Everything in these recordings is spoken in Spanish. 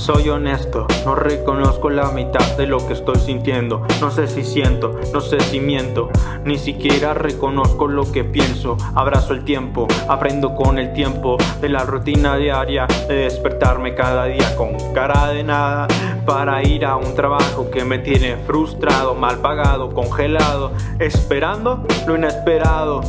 Soy honesto, no reconozco la mitad de lo que estoy sintiendo. No sé si siento, no sé si miento, ni siquiera reconozco lo que pienso. Abrazo el tiempo, aprendo con el tiempo de la rutina diaria de despertarme cada día con cara de nada para ir a un trabajo que me tiene frustrado, mal pagado, congelado, esperando lo inesperado.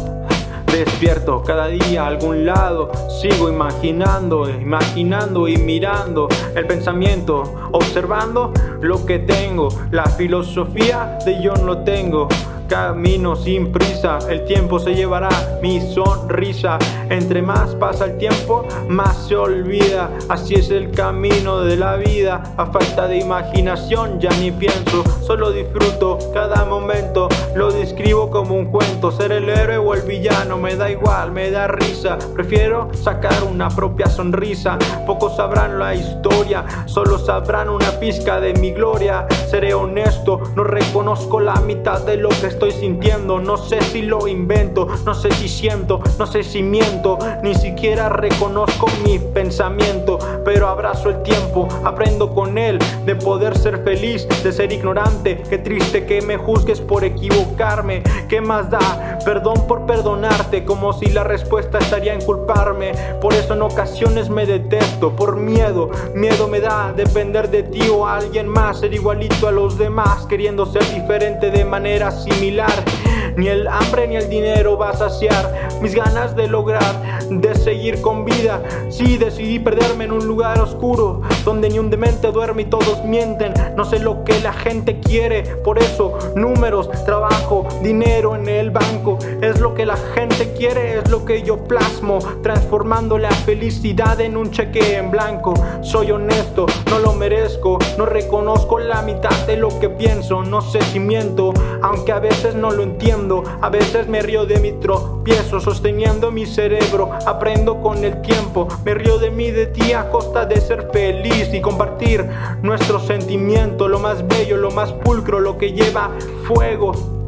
Despierto cada día a algún lado, sigo imaginando, imaginando y mirando el pensamiento, observando lo que tengo, la filosofía de yo no tengo. Camino sin prisa, el tiempo se llevará mi sonrisa. Entre más pasa el tiempo, más se olvida. Así es el camino de la vida. A falta de imaginación ya ni pienso, solo disfruto cada momento. Lo describo como un cuento. Ser el héroe o el villano me da igual, me da risa. Prefiero sacar una propia sonrisa. Pocos sabrán la historia, solo sabrán una pizca de mi gloria. Seré honesto, no reconozco la mitad de lo que estoy sintiendo. No sé si lo invento, no sé si siento, no sé si miento. Ni siquiera reconozco mi pensamiento, pero abrazo el tiempo, aprendo con él de poder ser feliz, de ser ignorante. Qué triste que me juzgues por equivocarme. ¿Qué más da? Perdón por perdonarte, como si la respuesta estaría en culparme. Por eso en ocasiones me detesto, por miedo. Miedo me da depender de ti o alguien más, ser igualito a los demás, queriendo ser diferente de manera similar asimilar ni el hambre ni el dinero va a saciar mis ganas de lograr, de seguir con vida. Sí, decidí perderme en un lugar oscuro, donde ni un demente duerme y todos mienten. No sé lo que la gente quiere, por eso números, trabajo, dinero en el banco. Es lo que la gente quiere, es lo que yo plasmo, transformando la felicidad en un cheque en blanco. Soy honesto, no lo merezco, no reconozco la mitad de lo que pienso. No sé si miento, aunque a veces no lo entiendo. A veces me río de mi tropiezo, sosteniendo mi cerebro. Aprendo con el tiempo, me río de mí, de ti a costa de ser feliz y compartir nuestro sentimiento, lo más bello, lo más pulcro, lo que lleva fuego.